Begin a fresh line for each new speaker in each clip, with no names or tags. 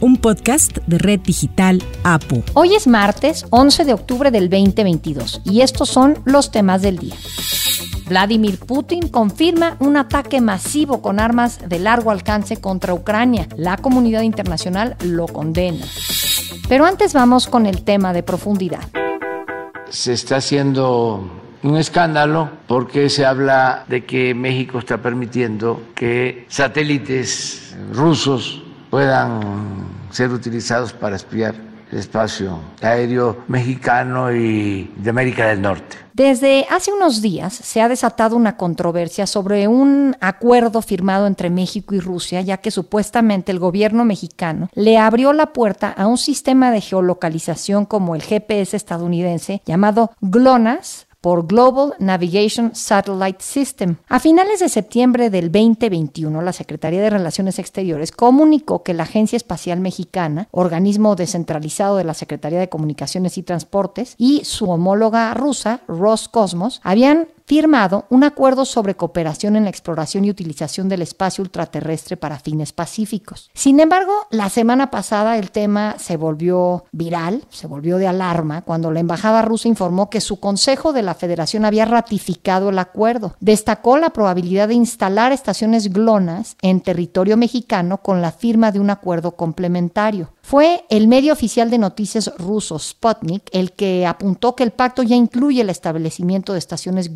un podcast de Red Digital APU.
Hoy es martes 11 de octubre del 2022 y estos son los temas del día. Vladimir Putin confirma un ataque masivo con armas de largo alcance contra Ucrania. La comunidad internacional lo condena. Pero antes vamos con el tema de profundidad.
Se está haciendo un escándalo porque se habla de que México está permitiendo que satélites rusos puedan ser utilizados para espiar el espacio aéreo mexicano y de América del Norte.
Desde hace unos días se ha desatado una controversia sobre un acuerdo firmado entre México y Rusia, ya que supuestamente el gobierno mexicano le abrió la puerta a un sistema de geolocalización como el GPS estadounidense llamado GLONASS por Global Navigation Satellite System. A finales de septiembre del 2021, la Secretaría de Relaciones Exteriores comunicó que la Agencia Espacial Mexicana, organismo descentralizado de la Secretaría de Comunicaciones y Transportes, y su homóloga rusa, Roscosmos, habían firmado un acuerdo sobre cooperación en la exploración y utilización del espacio ultraterrestre para fines pacíficos. Sin embargo, la semana pasada el tema se volvió viral, se volvió de alarma, cuando la embajada rusa informó que su Consejo de la Federación había ratificado el acuerdo. Destacó la probabilidad de instalar estaciones GLONASS en territorio mexicano con la firma de un acuerdo complementario. Fue el medio oficial de noticias ruso Sputnik el que apuntó que el pacto ya incluye el establecimiento de estaciones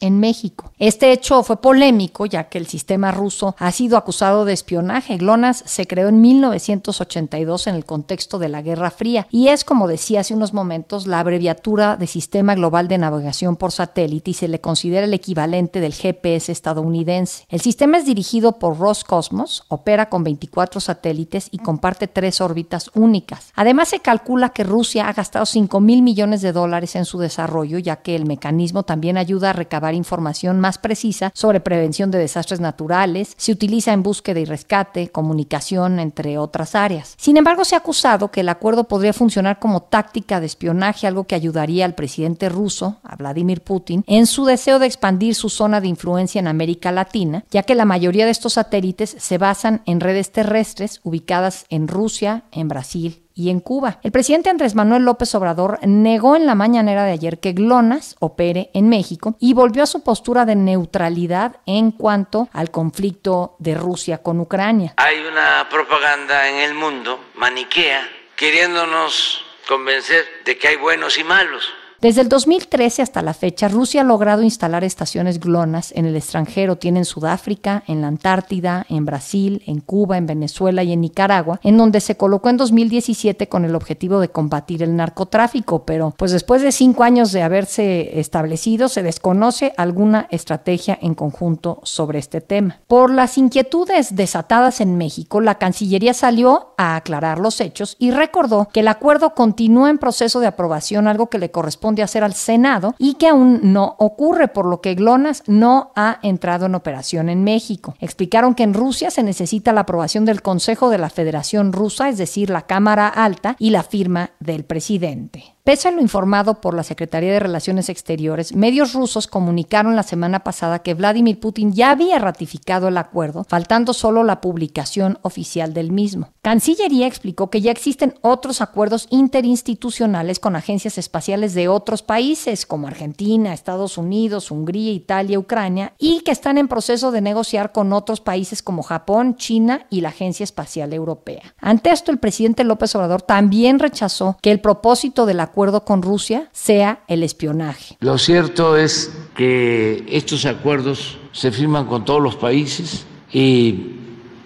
En México. Este hecho fue polémico ya que el sistema ruso ha sido acusado de espionaje. GLONASS se creó en 1982 en el contexto de la Guerra Fría y es, como decía hace unos momentos, la abreviatura de Sistema Global de Navegación por Satélite y se le considera el equivalente del GPS estadounidense. El sistema es dirigido por Roscosmos, opera con 24 satélites y comparte tres órbitas únicas. Además, se calcula que Rusia ha gastado 5 mil millones de dólares en su desarrollo, ya que el mecanismo también ayuda a recabar información más precisa sobre prevención de desastres naturales, se utiliza en búsqueda y rescate, comunicación, entre otras áreas. Sin embargo, se ha acusado que el acuerdo podría funcionar como táctica de espionaje, algo que ayudaría al presidente ruso, a Vladimir Putin, en su deseo de expandir su zona de influencia en América Latina, ya que la mayoría de estos satélites se basan en redes terrestres ubicadas en Rusia, en Brasil y en Cuba. El presidente Andrés Manuel López Obrador negó en la mañanera de ayer que GLONASS opere en México y volvió a su postura de neutralidad en cuanto al conflicto de Rusia con Ucrania.
Hay una propaganda en el mundo maniquea queriéndonos convencer de que hay buenos y malos
desde el 2013 hasta la fecha, Rusia ha logrado instalar estaciones GLONASS en el extranjero. Tiene en Sudáfrica, en la Antártida, en Brasil, en Cuba, en Venezuela y en Nicaragua, en donde se colocó en 2017 con el objetivo de combatir el narcotráfico. Pero, pues después de cinco años de haberse establecido, se desconoce alguna estrategia en conjunto sobre este tema. Por las inquietudes desatadas en México, la Cancillería salió a aclarar los hechos y recordó que el acuerdo continúa en proceso de aprobación, algo que le corresponde de hacer al Senado y que aún no ocurre, por lo que GLONASS no ha entrado en operación en México. Explicaron que en Rusia se necesita la aprobación del Consejo de la Federación Rusa, es decir, la Cámara Alta, y la firma del presidente. Pese a lo informado por la Secretaría de Relaciones Exteriores, medios rusos comunicaron la semana pasada que Vladimir Putin ya había ratificado el acuerdo, faltando solo la publicación oficial del mismo. Cancillería explicó que ya existen otros acuerdos interinstitucionales con agencias espaciales de otros países como Argentina, Estados Unidos, Hungría, Italia, Ucrania y que están en proceso de negociar con otros países como Japón, China y la Agencia Espacial Europea. Ante esto, el presidente López Obrador también rechazó que el propósito del acuerdo acuerdo con Rusia sea el espionaje.
Lo cierto es que estos acuerdos se firman con todos los países y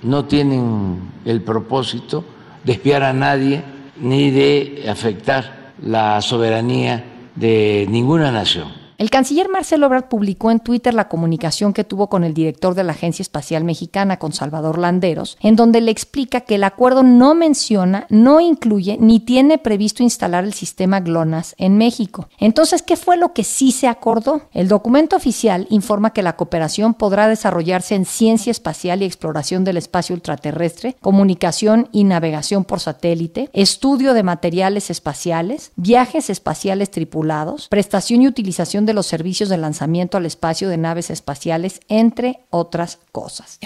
no tienen el propósito de espiar a nadie ni de afectar la soberanía de ninguna nación.
El canciller Marcelo Ebrard publicó en Twitter la comunicación que tuvo con el director de la Agencia Espacial Mexicana, con Salvador Landeros, en donde le explica que el acuerdo no menciona, no incluye ni tiene previsto instalar el sistema GLONASS en México. Entonces, ¿qué fue lo que sí se acordó? El documento oficial informa que la cooperación podrá desarrollarse en ciencia espacial y exploración del espacio ultraterrestre, comunicación y navegación por satélite, estudio de materiales espaciales, viajes espaciales tripulados, prestación y utilización de los servicios de lanzamiento al espacio de naves espaciales, entre otras cosas.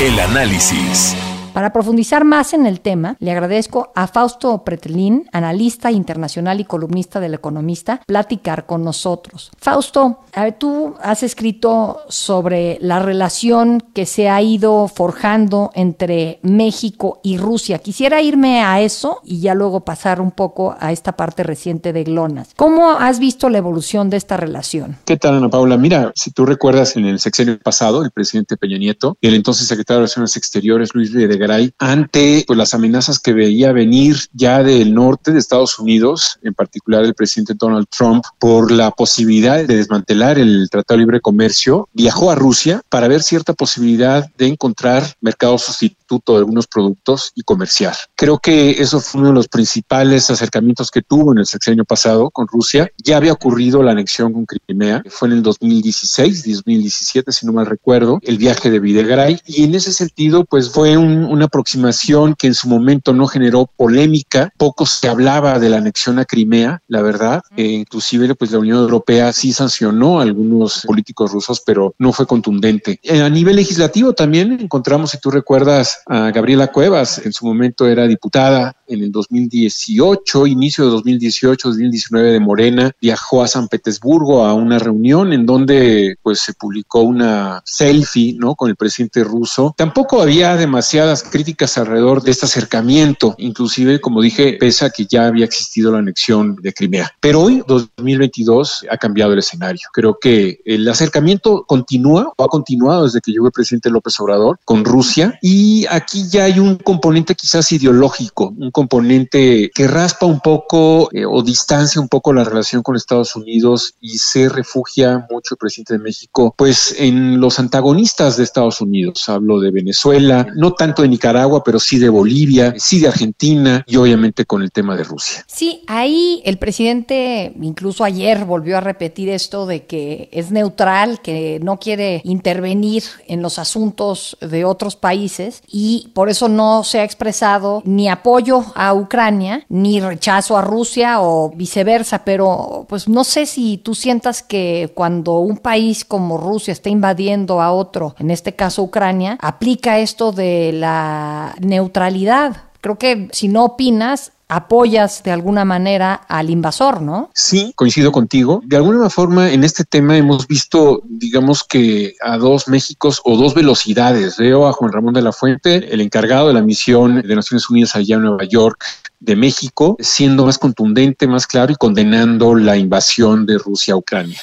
El análisis.
Para profundizar más en el tema, le agradezco a Fausto Pretelín, analista internacional y columnista del Economista, platicar con nosotros. Fausto, a ver, tú has escrito sobre la relación que se ha ido forjando entre México y Rusia. Quisiera irme a eso y ya luego pasar un poco a esta parte reciente de Glonas. ¿Cómo has visto la evolución de esta relación?
¿Qué tal, Ana Paula? Mira, si tú recuerdas en el sexenio pasado, el presidente Peña Nieto y el entonces secretario de Relaciones Exteriores, Luis de ante pues, las amenazas que veía venir ya del norte de Estados Unidos, en particular el presidente Donald Trump, por la posibilidad de desmantelar el Tratado de Libre Comercio, viajó a Rusia para ver cierta posibilidad de encontrar mercado sustituto de algunos productos y comerciar. Creo que eso fue uno de los principales acercamientos que tuvo en el sexenio pasado con Rusia. Ya había ocurrido la anexión con Crimea, fue en el 2016, 2017, si no mal recuerdo, el viaje de Videgaray, y en ese sentido, pues fue un, una aproximación que en su momento no generó polémica, poco se hablaba de la anexión a Crimea, la verdad, e inclusive pues la Unión Europea sí sancionó a algunos políticos rusos, pero no fue contundente. Eh, a nivel legislativo también encontramos, si tú recuerdas, a Gabriela Cuevas, en su momento era diputada en el 2018, inicio de 2018, 2019 de Morena, viajó a San Petersburgo a una reunión en donde pues se publicó una selfie, ¿no? Con el presidente ruso. Tampoco había demasiadas críticas alrededor de este acercamiento, inclusive, como dije, pese a que ya había existido la anexión de Crimea. Pero hoy, 2022, ha cambiado el escenario. Creo que el acercamiento continúa o ha continuado desde que llegó el presidente López Obrador con Rusia y aquí ya hay un componente quizás ideológico, un componente que raspa un poco eh, o distancia un poco la relación con Estados Unidos y se refugia mucho el presidente de México pues en los antagonistas de Estados Unidos. Hablo de Venezuela, no tanto de Nicaragua, pero sí de Bolivia, sí de Argentina y obviamente con el tema de Rusia.
Sí, ahí el presidente incluso ayer volvió a repetir esto de que es neutral, que no quiere intervenir en los asuntos de otros países y por eso no se ha expresado ni apoyo a Ucrania ni rechazo a Rusia o viceversa, pero pues no sé si tú sientas que cuando un país como Rusia está invadiendo a otro, en este caso Ucrania, aplica esto de la neutralidad. Creo que si no opinas, apoyas de alguna manera al invasor, ¿no?
Sí, coincido contigo. De alguna forma, en este tema hemos visto, digamos que a dos Méxicos o dos velocidades. Veo a Juan Ramón de la Fuente, el encargado de la misión de Naciones Unidas allá en Nueva York, de México, siendo más contundente, más claro y condenando la invasión de Rusia a Ucrania.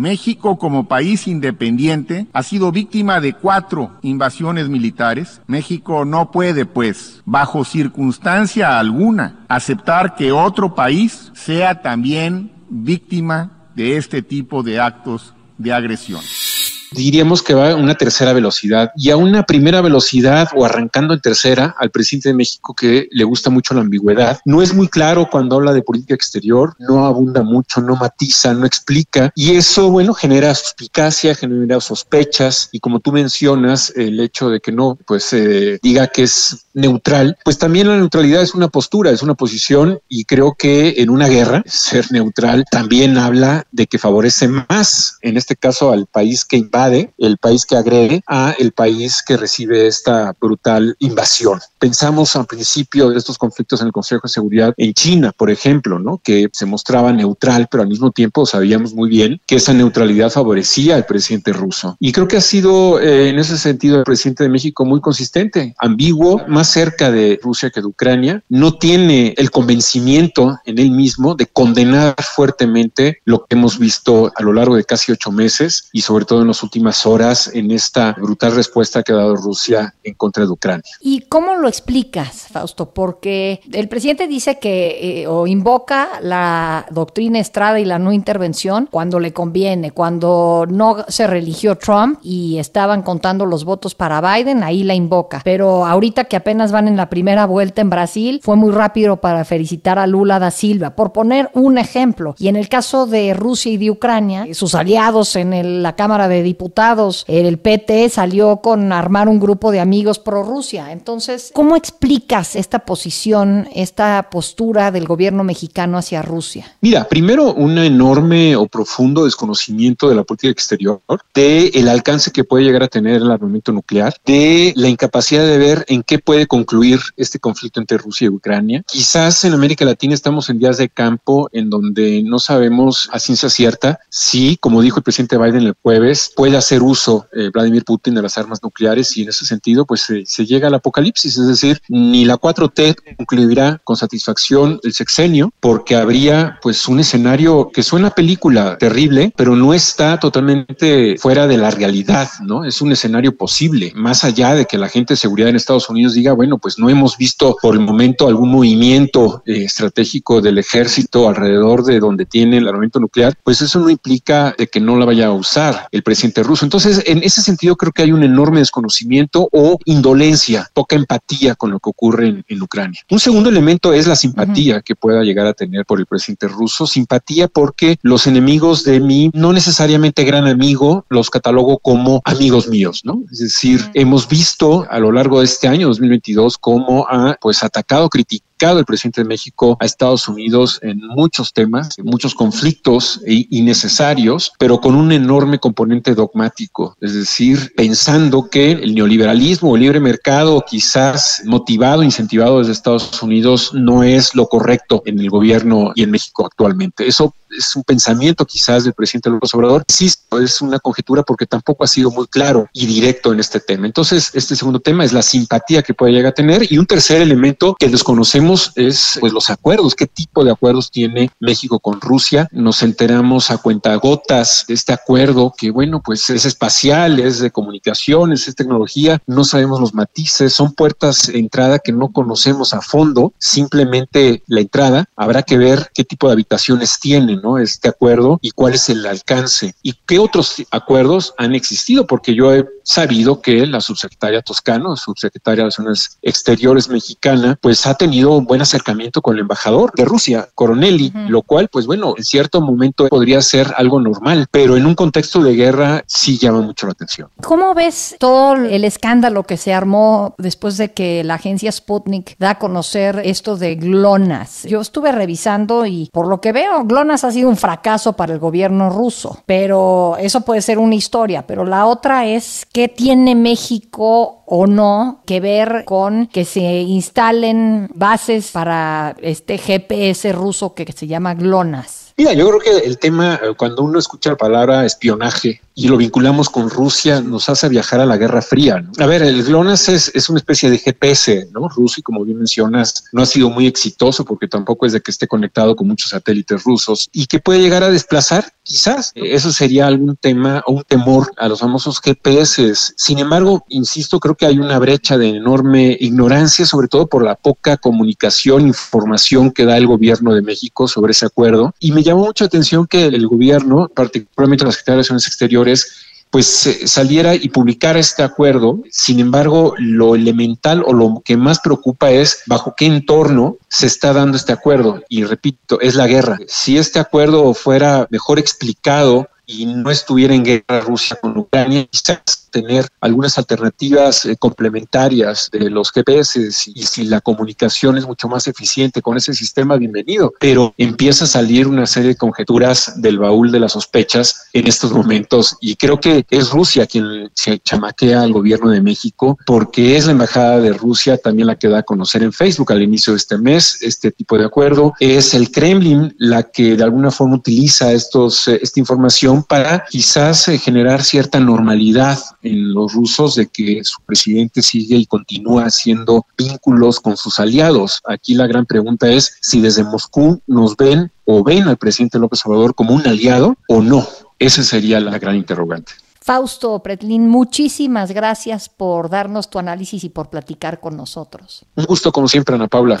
México como país independiente ha sido víctima de cuatro invasiones militares. México no puede, pues, bajo circunstancia alguna, aceptar que otro país sea también víctima de este tipo de actos de agresión
diríamos que va a una tercera velocidad y a una primera velocidad o arrancando en tercera al presidente de México que le gusta mucho la ambigüedad. No es muy claro cuando habla de política exterior, no abunda mucho, no matiza, no explica y eso, bueno, genera suspicacia, genera sospechas y como tú mencionas, el hecho de que no, pues eh, diga que es neutral, pues también la neutralidad es una postura, es una posición y creo que en una guerra ser neutral también habla de que favorece más, en este caso al país que invade el país que agrede, a el país que recibe esta brutal invasión. Pensamos al principio de estos conflictos en el Consejo de Seguridad en China, por ejemplo, ¿no? que se mostraba neutral, pero al mismo tiempo sabíamos muy bien que esa neutralidad favorecía al presidente ruso. Y creo que ha sido eh, en ese sentido el presidente de México muy consistente, ambiguo, más cerca de Rusia que de Ucrania, no tiene el convencimiento en él mismo de condenar fuertemente lo que hemos visto a lo largo de casi ocho meses y sobre todo en los últimos últimas horas en esta brutal respuesta que ha dado Rusia en contra de Ucrania.
¿Y cómo lo explicas, Fausto? Porque el presidente dice que eh, o invoca la doctrina Estrada y la no intervención cuando le conviene, cuando no se religió Trump y estaban contando los votos para Biden, ahí la invoca. Pero ahorita que apenas van en la primera vuelta en Brasil, fue muy rápido para felicitar a Lula da Silva, por poner un ejemplo. Y en el caso de Rusia y de Ucrania, sus aliados en la Cámara de Diputados, el PT salió con armar un grupo de amigos pro Rusia. Entonces, ¿cómo explicas esta posición, esta postura del gobierno mexicano hacia Rusia?
Mira, primero un enorme o profundo desconocimiento de la política exterior, de el alcance que puede llegar a tener el armamento nuclear, de la incapacidad de ver en qué puede concluir este conflicto entre Rusia y Ucrania. Quizás en América Latina estamos en días de campo en donde no sabemos a ciencia cierta si, como dijo el presidente Biden el jueves, puede hacer uso eh, Vladimir Putin de las armas nucleares y en ese sentido pues se llega al apocalipsis, es decir, ni la 4T concluirá con satisfacción el sexenio porque habría pues un escenario que suena película terrible, pero no está totalmente fuera de la realidad, ¿no? Es un escenario posible, más allá de que la gente de seguridad en Estados Unidos diga, bueno, pues no hemos visto por el momento algún movimiento eh, estratégico del ejército alrededor de donde tiene el armamento nuclear, pues eso no implica que no la vaya a usar el presidente ruso. Entonces, en ese sentido creo que hay un enorme desconocimiento o indolencia, poca empatía con lo que ocurre en, Ucrania. Un segundo elemento es la simpatía que pueda llegar a tener por el presidente ruso, simpatía porque los enemigos de mí, no necesariamente gran amigo, los catalogo como amigos míos, ¿no? Es decir, hemos visto a lo largo de este año 2022 cómo ha pues atacado, criticado el presidente de México a Estados Unidos en muchos temas, en muchos conflictos innecesarios, pero con un enorme componente dogmático, es decir, pensando que el neoliberalismo o el libre mercado, quizás motivado, incentivado desde Estados Unidos, no es lo correcto en el gobierno y en México actualmente. Eso es un pensamiento quizás del presidente López Obrador. Sí, es una conjetura porque tampoco ha sido muy claro y directo en este tema. Entonces, este segundo tema es la simpatía que puede llegar a tener y un tercer elemento que desconocemos es pues los acuerdos, qué tipo de acuerdos tiene México con Rusia. Nos enteramos a cuentagotas de este acuerdo que bueno, pues es espacial, es de comunicaciones, es tecnología, no sabemos los matices, son puertas de entrada que no conocemos a fondo, simplemente la entrada, habrá que ver qué tipo de habitaciones ¿no? Este acuerdo y cuál es el alcance y qué otros acuerdos han existido, porque yo he sabido que la subsecretaria Toscano, subsecretaria de Relaciones Exteriores mexicana, pues ha tenido un buen acercamiento con el embajador de Rusia, Coronelli, lo cual, pues bueno, en cierto momento podría ser algo normal, pero en un contexto de guerra sí llama mucho la atención.
¿Cómo ves todo el escándalo que se armó después de que la agencia Sputnik da a conocer esto de GLONASS? Yo estuve revisando y por lo que veo, GLONASS ha sido un fracaso para el gobierno ruso, pero eso puede ser una historia, pero la otra es qué tiene México o no que ver con que se instalen bases para este GPS ruso que se llama GLONASS.
Mira, yo creo que el tema, eh, cuando uno escucha la palabra espionaje, y lo vinculamos con Rusia, nos hace viajar a la Guerra Fría. A ver, el GLONASS es, es, una especie de GPS, ¿no? Ruso, y como bien mencionas, no ha sido muy exitoso porque tampoco es de que esté conectado con muchos satélites rusos y que puede llegar a desplazar, quizás. Eso sería algún tema o un temor a los famosos GPS. Sin embargo, insisto, creo que hay una brecha de enorme ignorancia, sobre todo por la poca comunicación, información que da el gobierno de México sobre ese acuerdo. Y me llamó mucha atención que el gobierno, particularmente la Secretaría de Relaciones Exteriores, pues saliera y publicara este acuerdo. Sin embargo, lo elemental o lo que más preocupa es bajo qué entorno se está dando este acuerdo. Y repito, es la guerra. Si este acuerdo fuera mejor explicado y no estuviera en guerra Rusia con Ucrania, quizás tener algunas alternativas eh, complementarias de los GPS y si la comunicación es mucho más eficiente con ese sistema, bienvenido. Pero empieza a salir una serie de conjeturas del baúl de las sospechas en estos momentos y creo que es Rusia quien se chamaquea al gobierno de México porque es la embajada de Rusia también la que da a conocer en Facebook al inicio de este mes este tipo de acuerdo. Es el Kremlin la que de alguna forma utiliza estos, eh, esta información para quizás eh, generar cierta normalidad en los rusos de que su presidente sigue y continúa haciendo vínculos con sus aliados. Aquí la gran pregunta es si desde Moscú nos ven o ven al presidente López Obrador como un aliado o no. Esa sería la gran interrogante.
Fausto Pretlin, muchísimas gracias por darnos tu análisis y por platicar con nosotros.
Un gusto como siempre, Ana Paula.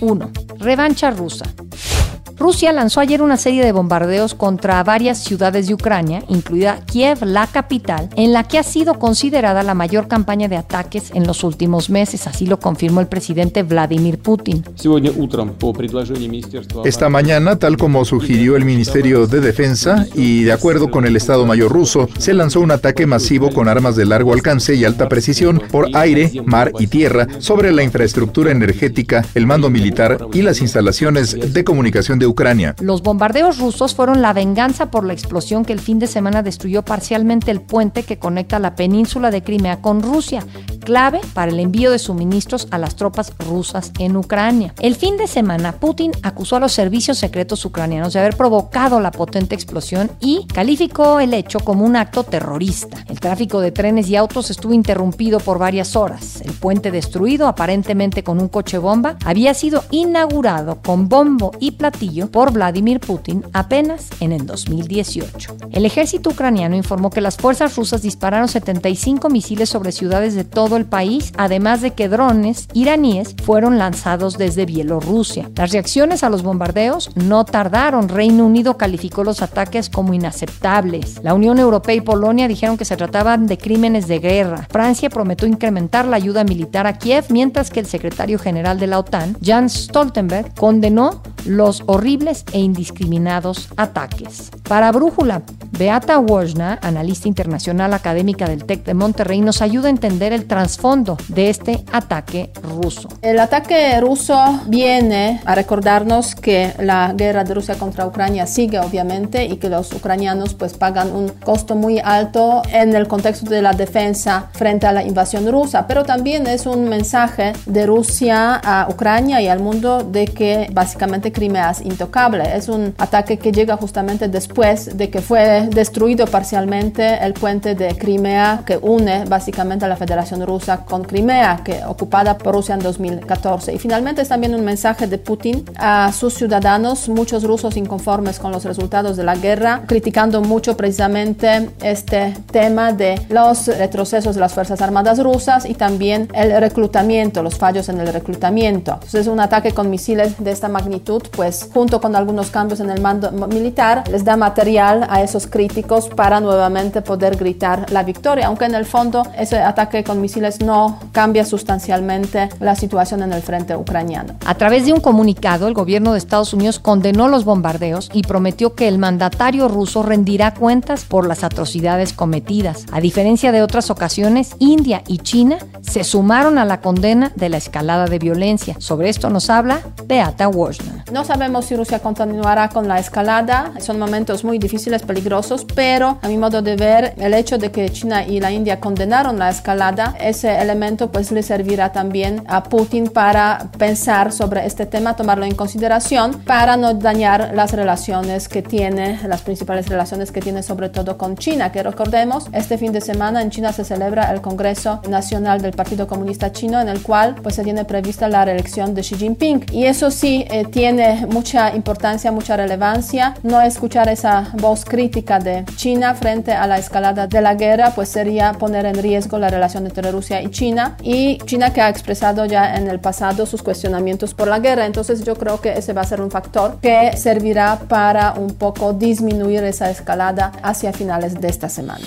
1. Revancha rusa. Rusia lanzó ayer una serie de bombardeos contra varias ciudades de Ucrania, incluida Kiev, la capital, en la que ha sido considerada la mayor campaña de ataques en los últimos meses, así lo confirmó el presidente Vladimir Putin.
Esta mañana, tal como sugirió el Ministerio de Defensa y de acuerdo con el Estado Mayor ruso, se lanzó un ataque masivo con armas de largo alcance y alta precisión por aire, mar y tierra sobre la infraestructura energética, el mando militar y las instalaciones de comunicación de Ucrania.
Los bombardeos rusos fueron la venganza por la explosión que el fin de semana destruyó parcialmente el puente que conecta la península de Crimea con Rusia, clave para el envío de suministros a las tropas rusas en Ucrania. El fin de semana, Putin acusó a los servicios secretos ucranianos de haber provocado la potente explosión y calificó el hecho como un acto terrorista. El tráfico de trenes y autos estuvo interrumpido por varias horas. El puente destruido, aparentemente con un coche bomba, había sido inaugurado con bombo y platillo por Vladimir Putin apenas en el 2018. El ejército ucraniano informó que las fuerzas rusas dispararon 75 misiles sobre ciudades de todo el país, además de que drones iraníes fueron lanzados desde Bielorrusia. Las reacciones a los bombardeos no tardaron. Reino Unido calificó los ataques como inaceptables. La Unión Europea y Polonia dijeron que se trataban de crímenes de guerra. Francia prometió incrementar la ayuda militar a Kiev, mientras que el secretario general de la OTAN, Jens Stoltenberg, condenó los horribles e indiscriminados ataques. Para Brújula, Beata Wojna, analista internacional académica del TEC de Monterrey, nos ayuda a entender el trasfondo de este ataque ruso.
El ataque ruso viene a recordarnos que la guerra de Rusia contra Ucrania sigue obviamente y que los ucranianos pues pagan un costo muy alto en el contexto de la defensa frente a la invasión rusa, pero también es un mensaje de Rusia a Ucrania y al mundo de que básicamente Crimea es intocable. Es un ataque que llega justamente después de que fue destruido parcialmente el puente de Crimea que une básicamente a la Federación Rusa con Crimea, que ocupada por Rusia en 2014. Y finalmente es también un mensaje de Putin a sus ciudadanos, muchos rusos inconformes con los resultados de la guerra, criticando mucho precisamente este tema de los retrocesos de las Fuerzas Armadas rusas y también el reclutamiento, los fallos en el reclutamiento. Entonces un ataque con misiles de esta magnitud, pues junto con algunos cambios en el mando militar, les da material a esos críticos para nuevamente poder gritar la victoria, aunque en el fondo ese ataque con misiles no cambia sustancialmente la situación en el frente ucraniano.
A través de un comunicado, el gobierno de Estados Unidos condenó los bombardeos y prometió que el mandatario ruso rendirá cuentas por las atrocidades cometidas. A diferencia de otras ocasiones, India y China se sumaron a la condena de la escalada de violencia. Sobre esto nos habla Beata Wojna.
No sabemos si Rusia continuará con la escalada. Son momentos muy difíciles, peligrosos, pero a mi modo de ver, el hecho de que China y la India condenaron la escalada, ese elemento pues le servirá también a Putin para pensar sobre este tema, tomarlo en consideración para no dañar las relaciones que tiene, las principales relaciones que tiene sobre todo con China, que recordemos, este fin de semana en China se celebra el Congreso Nacional del Partido Comunista Chino en el cual pues se tiene prevista la reelección de Xi Jinping y eso sí eh, tiene mucha importancia, mucha relevancia. No escuchar esa voz crítica de China frente a la escalada de la guerra pues sería poner en riesgo la relación entre Rusia y China y China que ha expresado ya en el pasado sus cuestionamientos por la guerra. Entonces yo creo que ese va a ser un factor que servirá para un poco disminuir esa escalada hacia finales de esta semana.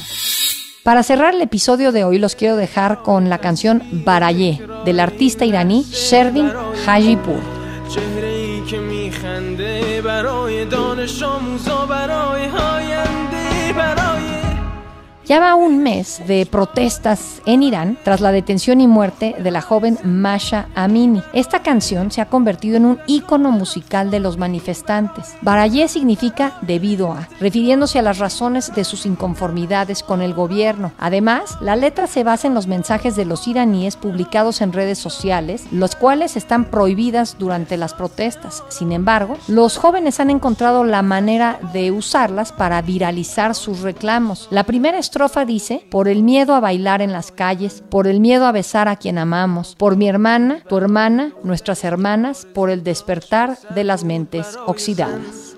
Para cerrar el episodio de hoy los quiero dejar con la canción Baraye del artista iraní Sherdin Hajipur. آموزا برای های Ya va un mes de protestas en Irán tras la detención y muerte de la joven Masha Amini. Esta canción se ha convertido en un ícono musical de los manifestantes. Barayé significa debido a, refiriéndose a las razones de sus inconformidades con el gobierno. Además, la letra se basa en los mensajes de los iraníes publicados en redes sociales, los cuales están prohibidas durante las protestas. Sin embargo, los jóvenes han encontrado la manera de usarlas para viralizar sus reclamos. La primera estrofa dice, por el miedo a bailar en las calles, por el miedo a besar a quien amamos, por mi hermana, tu hermana, nuestras hermanas, por el despertar de las mentes oxidadas.